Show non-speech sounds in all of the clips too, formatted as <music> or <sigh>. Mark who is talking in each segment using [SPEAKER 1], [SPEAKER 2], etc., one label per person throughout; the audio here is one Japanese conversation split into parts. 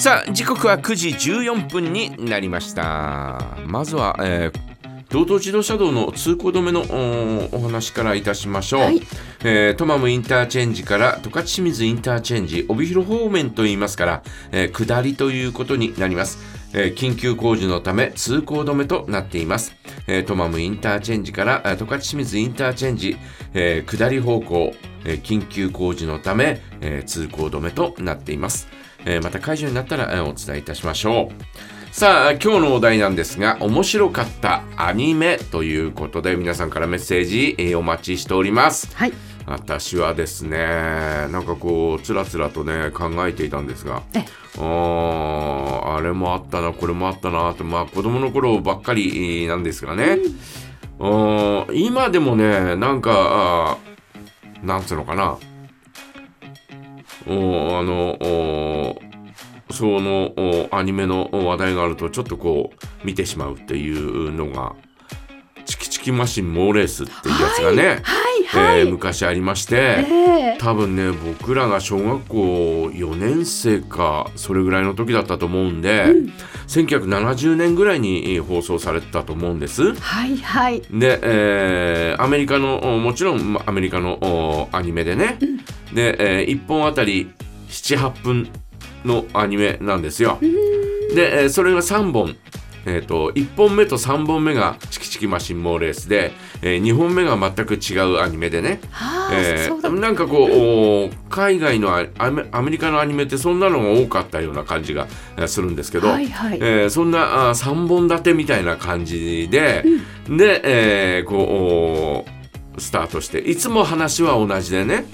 [SPEAKER 1] さあ時刻は9時14分になりました。まずは、えー道東自動車道の通行止めのおお話からいたしましょう、
[SPEAKER 2] はい。
[SPEAKER 1] えートマムインターチェンジから十勝清水インターチェンジ帯広方面といいますから、えー下りということになります、えー緊急工事のため通行止めとなっています、えートマムインターチェンジから十勝清水インターチェンジ、えー下り方向、え緊急工事のため、え通行止めとなっています、えまた解除になったら、えお伝えいたしましょう。さあ今日のお題なんですが面白かったアニメということで皆さんからメッセージ、えお待ちしております。
[SPEAKER 2] はい。
[SPEAKER 1] 私はですねなんかこうつらつらとね考えていたんですが
[SPEAKER 2] え
[SPEAKER 1] あーあれもあったなこれもあったなとまあ子供の頃ばっかりなんですがね、うん、今でもねなんかなんつうのかな。おあのおそのおアニメのお話題があるとちょっとこう見てしまうっていうのがチキチキマシンモーレースっていうやつがね、
[SPEAKER 2] はい。はい。
[SPEAKER 1] えー昔ありまして、
[SPEAKER 2] ええ
[SPEAKER 1] 多分ね僕らが小学校4年生かそれぐらいの時だったと思うんで、1970年ぐらいにえー放送されてたと思うんです。
[SPEAKER 2] はいはい。
[SPEAKER 1] で、えーアメリカのおもちろんまアメリカのおアニメでね、で、え1本あたり78分のアニメなんですよ。で、えーそれが3本。えー、と1本目と3本目がチキチキマシンモーレースで、え2本目が全く違うアニメでね、
[SPEAKER 2] はあ、
[SPEAKER 1] えー。なんかこう、お海外のアアメアメリカのアニメってそんなのが多かったような感じがえーするんですけど、
[SPEAKER 2] はいはい。
[SPEAKER 1] えーそんなあ3本立てみたいな感じで、で、えーこうおスタートしていつも話は同じでね、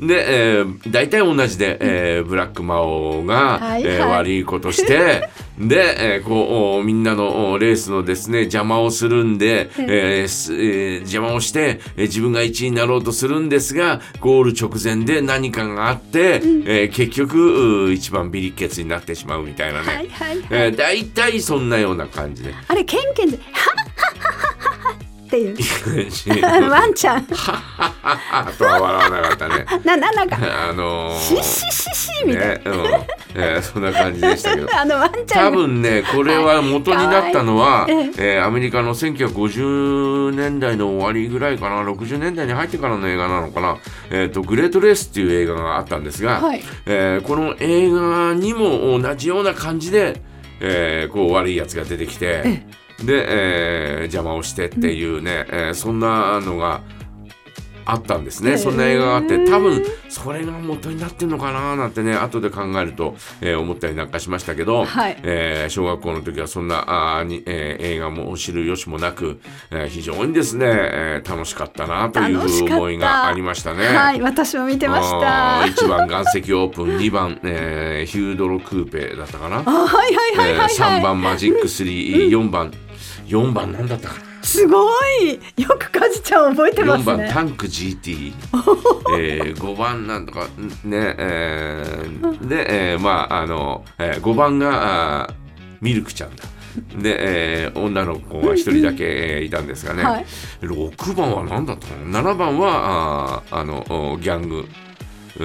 [SPEAKER 1] で、えー大体同じで、えーブラック魔王が、
[SPEAKER 2] はい
[SPEAKER 1] えー
[SPEAKER 2] はい
[SPEAKER 1] 悪いことして <laughs> で、えーこうおみんなのおレースのですね邪魔をするんで、えーすえー邪魔をして、えー自分が1位になろうとするんですがゴール直前で何かがあって、えー結局う一番ビリッケツになってしまうみたいなね、
[SPEAKER 2] はいはいはい。
[SPEAKER 1] えー、大体そんなような感じで。
[SPEAKER 2] あれケンケンでっていう。
[SPEAKER 1] は <laughs>
[SPEAKER 2] ワンちゃん。
[SPEAKER 1] とは笑わなかったね。<laughs>
[SPEAKER 2] なななんか
[SPEAKER 1] あのー、
[SPEAKER 2] シッシッシッシみたい
[SPEAKER 1] ね、うんえーそんな感じでしたけど。
[SPEAKER 2] な。<laughs> あのワンちゃんが。
[SPEAKER 1] 多分ねこれは元になったのは、
[SPEAKER 2] かわいい
[SPEAKER 1] えーアメリカの1950年代の終わりぐらいかな60年代に入ってからの映画なのかな「えー、とグレートレース」っていう映画があったんですが、
[SPEAKER 2] はい
[SPEAKER 1] えーこの映画にも同じような感じで、えーこう悪いやつが出てきてで、えー邪魔をしてっていうね、えーそんなのがあったんですね、そんな映画があって多分それが元になってるのかななんてね後で考えると、えー思ったりなんかしましたけど、
[SPEAKER 2] はい。
[SPEAKER 1] えー小学校の時はそんなあーに、えー映画も知る由もなく、えー非常にですね、えー楽しかったなという思いがありましたね。
[SPEAKER 2] はい、私も見てました。
[SPEAKER 1] あー1番岩石オープン <laughs> 2番、えーヒュードロクーペだったかな、
[SPEAKER 2] あ、はいはいはいはい、はい。
[SPEAKER 1] 3番マジック34番4番なんだったかな
[SPEAKER 2] すごい。よくカジちゃん覚えてま
[SPEAKER 1] 4
[SPEAKER 2] すね。
[SPEAKER 1] 番タンク GT、<laughs> えー、5番なんとかねえーで、えーまああの、えー、5番があーミルクちゃんだ。で、えー女の子が一人だけ、えーいたんですがね、
[SPEAKER 2] はい。
[SPEAKER 1] 6番は何だったかな？7番はあーあのおギャングギ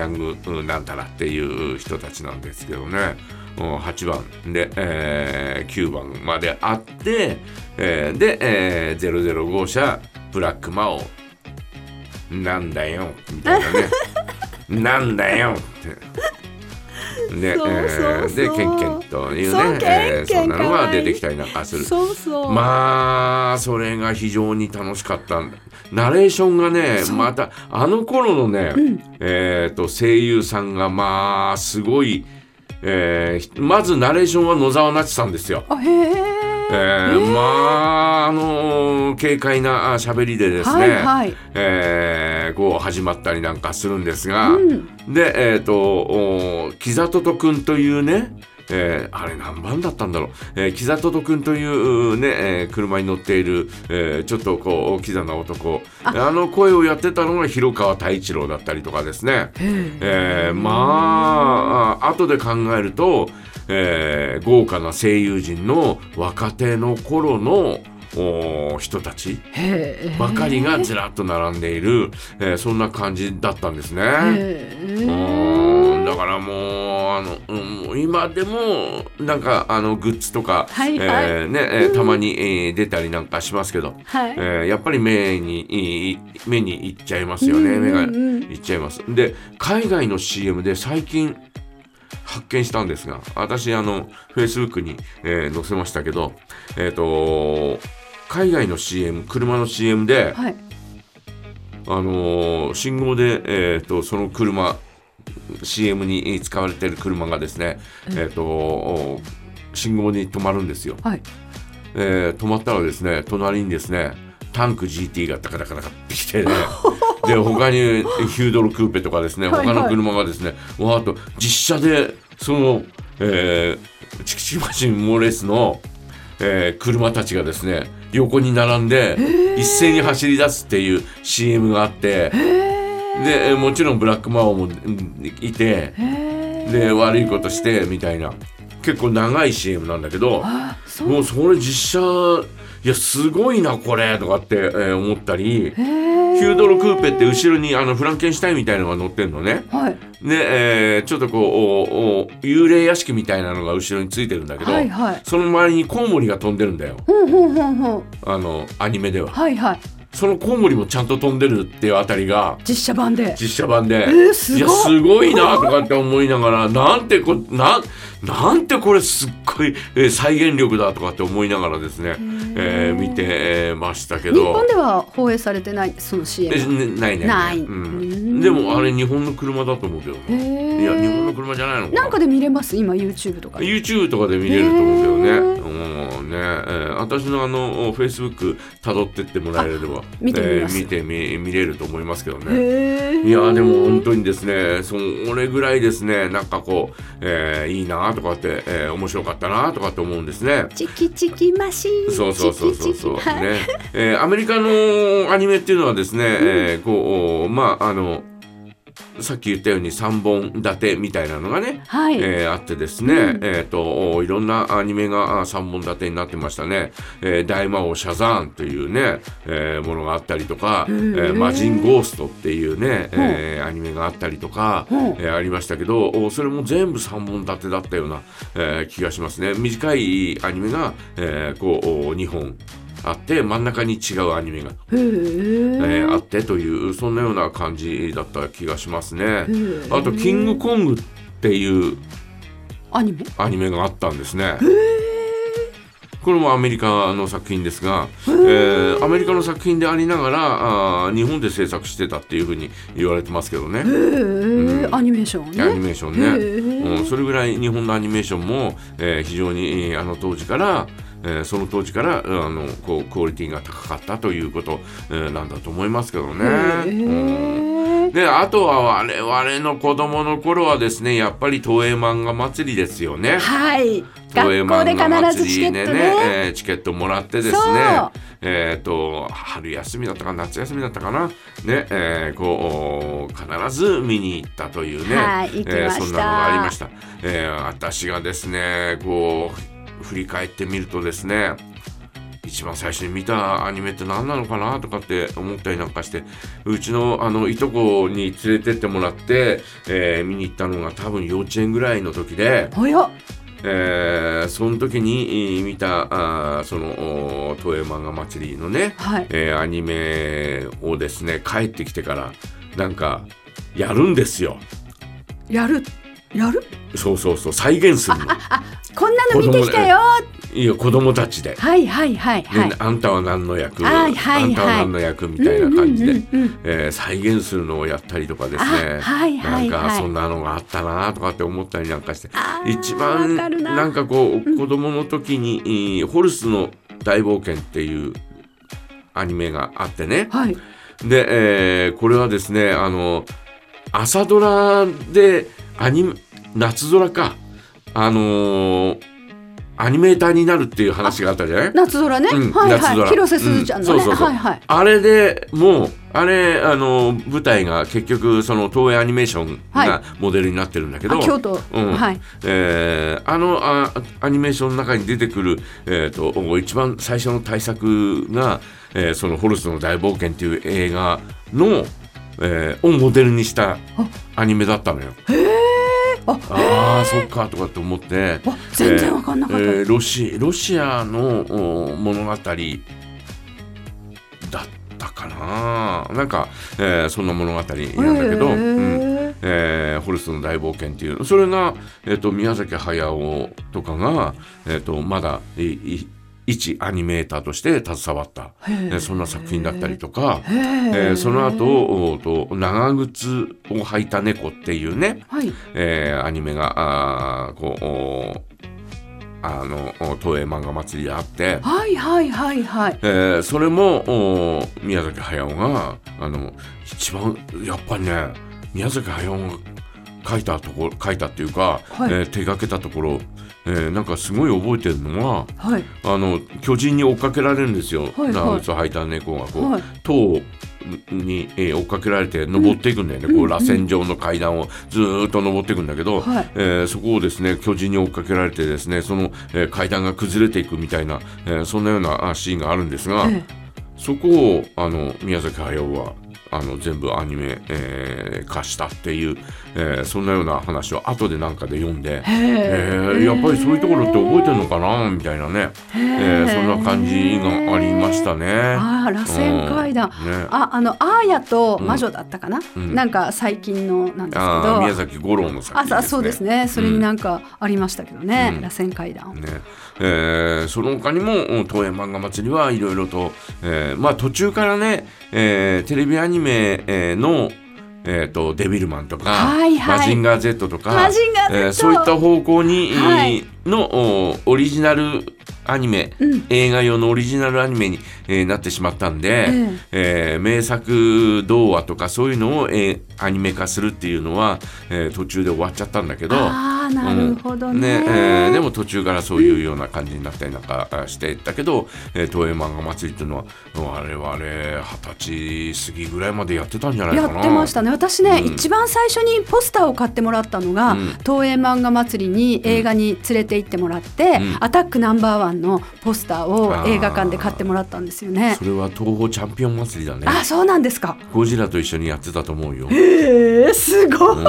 [SPEAKER 1] ャングうんなんたらっていう人たちなんですけどね。うん8番で、えー9番まであって、えーで、えー005社ブラック魔王なんだよみたいなね。<laughs> なんだよって。で、
[SPEAKER 2] そうそう
[SPEAKER 1] えーで
[SPEAKER 2] そう
[SPEAKER 1] ケンケンという
[SPEAKER 2] そう
[SPEAKER 1] ね、えーそんなのが出てきたりなんかする。
[SPEAKER 2] そうそう。
[SPEAKER 1] まあそれが非常に楽しかったナレーションがねまたあの頃のね、えー、と声優さんがまあすごい、えーまずナレーションは野沢那智さんですよ。
[SPEAKER 2] あ、へえ。
[SPEAKER 1] えーまああの軽快なあ喋りでですね、
[SPEAKER 2] はいはい。
[SPEAKER 1] えーこう始まったりなんかするんですが、
[SPEAKER 2] うん。
[SPEAKER 1] でえっ、とお木里とくんというねえーあれ何番だったんだろう、えー、木里とくんというね、えー車に乗っている、えーちょっとこうキザな男。あ。の声をやってたのが広川太一郎だったりとかですね、えーまああ後で考えると、えー豪華な声優陣の若手の頃のお人たち。ばかりがずらっと並んでいる、えーそんな感じだったんですね。だからもうあの、うん今でもなんかあのグッズとか、
[SPEAKER 2] はいはい。
[SPEAKER 1] えーねえーたまに、えー出たりなんかしますけど、
[SPEAKER 2] はい。
[SPEAKER 1] えーやっぱり目に目にいっちゃいますよね、
[SPEAKER 2] うん
[SPEAKER 1] 目が
[SPEAKER 2] うんうん。
[SPEAKER 1] いっちゃいます。で海外の CM で最近発見したんですが私あの Facebook に、えー載せましたけどえっ、と海外の CM 車の CM で、
[SPEAKER 2] はい。
[SPEAKER 1] あのー信号で、えー、とその車 CM に使われている車がですね、えー、と信号に止まるんですよ、
[SPEAKER 2] はい。
[SPEAKER 1] えー止まったらですね隣にですねタンク GT がタカタカタカってきてね <laughs> で他にヒュードルクーペとかですね
[SPEAKER 2] はいはい。
[SPEAKER 1] 他の車がですねわーっと実車でその、えー、チキチキマシンモーレースの、えー車たちがですね横に並んで一斉に走り出すっていう CM があってでえーもちろんブラックマオもうんいてで悪いことしてみたいな。結構長い CM なんだけどもうそれ実写いやすごいなこれとかって、えー思ったり
[SPEAKER 2] へ
[SPEAKER 1] ヒ
[SPEAKER 2] え
[SPEAKER 1] ュードロクーペって後ろにあのフランケンシュタインみたいなのが乗ってんのね。
[SPEAKER 2] はい。
[SPEAKER 1] で、えーちょっとこうおお幽霊屋敷みたいなのが後ろについてるんだけど、
[SPEAKER 2] はいはい。
[SPEAKER 1] その周りにコウモリが飛んでるんだよ。
[SPEAKER 2] ほんほんほんほん。
[SPEAKER 1] あのアニメでは。
[SPEAKER 2] はいはい
[SPEAKER 1] そのコウモリもちゃんと飛んでるっていうあたりが
[SPEAKER 2] 実写版で。
[SPEAKER 1] 実写版で、
[SPEAKER 2] えーすごい
[SPEAKER 1] いやすごいなとかって思いながらなんてこなんなんてこれすっごい、えー再現力だとかって思いながらですね、えー見て、えーましたけ
[SPEAKER 2] 日
[SPEAKER 1] ど
[SPEAKER 2] 本では放映されてないその CM
[SPEAKER 1] ないね
[SPEAKER 2] ない。
[SPEAKER 1] うん。
[SPEAKER 2] うん。
[SPEAKER 1] でもあれ日本の車だと思うけどいや日本の車じゃないのか。
[SPEAKER 2] なんかで見れます？今 YouTube とかで。
[SPEAKER 1] YouTube とかで見れると思うけどね。ね、えー私のあの Facebook 辿ってってもらえれば
[SPEAKER 2] 見てみ
[SPEAKER 1] えー見てみ見れると思いますけどね。いやでも本当にですねそれぐらいですねなんかこう、えーいいなとかって、えー面白かったなとかって思うんですね。
[SPEAKER 2] チキチキマシン。
[SPEAKER 1] そうそうそうそうそう。ね、えーアメリカのアニメっていうのはですね、えーこうまああのさっき言ったように3本立てみたいなのがね、
[SPEAKER 2] はい、
[SPEAKER 1] えーあってですね、
[SPEAKER 2] うん。
[SPEAKER 1] えっ、とおいろんなアニメがあ3本立てになってましたね「えー大魔王シャザーン」というね、えーものがあったりとか「え
[SPEAKER 2] へー。
[SPEAKER 1] ーマジンゴースト」っていうね、えーアニメがあったりとか、えーありましたけどおそれも全部3本立てだったような、えー気がしますね。短いアニメが、えーこうお2本あって真ん中に違うアニメが、
[SPEAKER 2] へ
[SPEAKER 1] え
[SPEAKER 2] え
[SPEAKER 1] ーあってというそんなような感じだった気がしますね。
[SPEAKER 2] ー。
[SPEAKER 1] あと「キングコング」っていう
[SPEAKER 2] アニメ？
[SPEAKER 1] アニメがあったんですね。これもアメリカの作品ですが、えーアメリカの作品でありながらあー日本で制作してたっていうふうに言われてますけどね。
[SPEAKER 2] へ。え、アニメーションね。
[SPEAKER 1] アニメーション
[SPEAKER 2] へ
[SPEAKER 1] ね、
[SPEAKER 2] ー。
[SPEAKER 1] うん、それぐらい日本のアニメーションも、えー非常にえーあの当時から、えーその当時からうんあのこうクオリティが高かったということ、えーなんだと思いますけどね。であとは我々の子供の頃はですねやっぱり東映漫画祭りですよね。
[SPEAKER 2] はい。
[SPEAKER 1] 東映
[SPEAKER 2] 学校で
[SPEAKER 1] 漫画
[SPEAKER 2] 必ずチケ
[SPEAKER 1] 祭りで
[SPEAKER 2] ットね。
[SPEAKER 1] えーチケットもらってですね。えっ、と春休みだったか夏休みだったかな。ね、えーこう必ず見に行ったというね、
[SPEAKER 2] はい
[SPEAKER 1] えーそんなのがありました、えー私がですねこう振り返ってみるとですね一番最初に見たアニメって何なのかなとかって思ったりなんかしてうちのあのいとこに連れてってもらって、えー見に行ったのが多分幼稚園ぐらいの時で、えーその時にえー見たあーそのお東映漫画祭りのね、
[SPEAKER 2] はい。
[SPEAKER 1] えーアニメをですね帰ってきてからなんかやるんですよ。
[SPEAKER 2] やるやる？
[SPEAKER 1] そうそうそう再現するの <laughs>
[SPEAKER 2] の見てきたよ。
[SPEAKER 1] いや子供たちで。
[SPEAKER 2] はいはいはい
[SPEAKER 1] で
[SPEAKER 2] はい。
[SPEAKER 1] あんたは何の役、
[SPEAKER 2] はいはいはい。
[SPEAKER 1] あんたは何の役みたいな感じで、
[SPEAKER 2] うんうんうんうん。
[SPEAKER 1] えー再現するのをやったりとかですね。
[SPEAKER 2] あはいはい
[SPEAKER 1] なん
[SPEAKER 2] はい
[SPEAKER 1] かそんなのがあったなとかって思ったりなんかして。一番
[SPEAKER 2] な。
[SPEAKER 1] なんかこう子供の時に、えーホルスの大冒険」っていうアニメがあってね。
[SPEAKER 2] はい。
[SPEAKER 1] で、えーこれはですねあの朝ドラでアニメ夏空か。あのーアニメーターになるっていう話があったじゃない？
[SPEAKER 2] 夏空ね、
[SPEAKER 1] うん
[SPEAKER 2] はいはい。広瀬すずちゃんのね、はいはい。
[SPEAKER 1] あれでもうあれあの舞台が結局その東映アニメーション
[SPEAKER 2] はい。
[SPEAKER 1] がモデルになってるんだけど、
[SPEAKER 2] あ京都、
[SPEAKER 1] うん。
[SPEAKER 2] はい。
[SPEAKER 1] えーあのあアニメーションの中に出てくる、えー、と一番最初の大作が、えーその「ホルスの大冒険」っていう映画の、えーをモデルにしたアニメだったのよ。
[SPEAKER 2] あ
[SPEAKER 1] ああそっかとかって思って
[SPEAKER 2] わ全然わかんなかった、
[SPEAKER 1] えーロシロシアのお物語だったかな。なんか、えーそんな物語なんだけど、うん。
[SPEAKER 2] へ
[SPEAKER 1] えーホルスの大冒険っていう。それが、えー、と宮崎駿とかが、えー、とまだいい一アニメーターとして携わった、えー。そんな作品だったりとか、えーその後おと長靴を履いた猫っていうね、
[SPEAKER 2] はい。
[SPEAKER 1] えーアニメがあーこうおあのお東映漫画祭りであって、
[SPEAKER 2] はいはいはいはい。
[SPEAKER 1] えーそれもお宮崎駿があの一番やっぱりね宮崎駿が書いたところ書いたっていうか、
[SPEAKER 2] はい。
[SPEAKER 1] えー手がけたところ、えーなんかすごい覚えてるのは
[SPEAKER 2] はい。
[SPEAKER 1] あの巨人に追っかけられるんですよ、
[SPEAKER 2] はい
[SPEAKER 1] 長靴を履いた猫がこう、
[SPEAKER 2] はい。
[SPEAKER 1] 塔に、えー追っかけられて登っていくんだよね、こう螺旋状の階段をずーっと登っていくんだけど、
[SPEAKER 2] はい。
[SPEAKER 1] えーそこをですね巨人に追っかけられてですねその、えー階段が崩れていくみたいな、えーそんなようなあシーンがあるんですが、
[SPEAKER 2] え。
[SPEAKER 1] そこをあの宮崎駿はあの全部アニメ、えー化したっていう、えーそんなような話を後でなんかで読んで、
[SPEAKER 2] え
[SPEAKER 1] ーやっぱりそういうところって覚えてるのかなみたいなね、えーそんな感じがありましたね。
[SPEAKER 2] ああ螺旋階段、
[SPEAKER 1] うんね。
[SPEAKER 2] ああのアーヤと魔女だったかな、
[SPEAKER 1] うん。
[SPEAKER 2] なんか最近のなんですけど
[SPEAKER 1] 宮崎五郎の作品ね。
[SPEAKER 2] あそうですね。それになんかありましたけどね、
[SPEAKER 1] うん。
[SPEAKER 2] 螺旋階段、
[SPEAKER 1] ね。えーその他にもうん東映漫画祭りはいろいろと、えーまあ、途中からね、えーテレビアニメえーの、えー、とデビルマンとか、
[SPEAKER 2] はいはい。
[SPEAKER 1] マジンガー Z とか
[SPEAKER 2] マジンガー Z
[SPEAKER 1] えーそういった方向に、
[SPEAKER 2] はい。
[SPEAKER 1] のおオリジナルアニメ、
[SPEAKER 2] うん。
[SPEAKER 1] 映画用のオリジナルアニメに、えーなってしまったんで、
[SPEAKER 2] え
[SPEAKER 1] え。ー名作童話とかそういうのを、えーアニメ化するっていうのは、えー途中で終わっちゃったんだけど。
[SPEAKER 2] ああなるほどね,、
[SPEAKER 1] えーでも途中からそういうような感じになったりなんかあしてたけど、えー東映漫画祭りっていうのは我々二十歳過ぎぐらいまでやってたんじゃないかな。
[SPEAKER 2] やってましたね。私ね、
[SPEAKER 1] うん。
[SPEAKER 2] 一番最初にポスターを買ってもらったのが、
[SPEAKER 1] うん。
[SPEAKER 2] 東映漫画祭りに映画に連れて行ってもらって、
[SPEAKER 1] うん。
[SPEAKER 2] アタックナンバーワンのポスターを映画館で買ってもらったんですよね。
[SPEAKER 1] それは東宝チャンピオン祭りだね。
[SPEAKER 2] あそうなんですか。
[SPEAKER 1] ゴジラと一緒にやってたと思うよ。
[SPEAKER 2] へえすごい、
[SPEAKER 1] うん。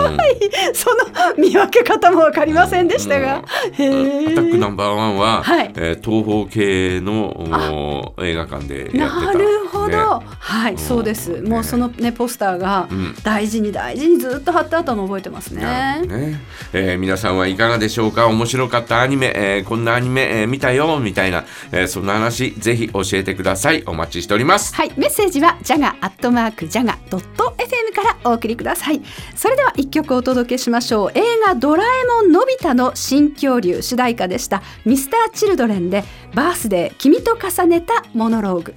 [SPEAKER 2] その見分け方も分かりませんでしたが、へえ
[SPEAKER 1] アタックナンバーワンは、
[SPEAKER 2] はい。
[SPEAKER 1] えー東宝系のお映画館でやってた。
[SPEAKER 2] なるほど、
[SPEAKER 1] ね。
[SPEAKER 2] はい、
[SPEAKER 1] うん。
[SPEAKER 2] そうです。
[SPEAKER 1] ね。
[SPEAKER 2] もうそのねポスターが
[SPEAKER 1] うん。
[SPEAKER 2] 大事に大事にずっと貼ってあったのを覚えてますね。
[SPEAKER 1] ね。えー皆さんはいかがでしょうか？面白かったアニメ、えーこんなアニメ、えー見たよみたいな、えーそんな話ぜひ教えてくださいお待ちしております
[SPEAKER 2] はい、メッセージはジャガアットマークジャガドット FM からお送りください。それでは一曲お届けしましょう。映画ドラえもんのび太の新恐竜主題歌でした。ミスターチルドレンでバースデー君と重ねたモノローグ。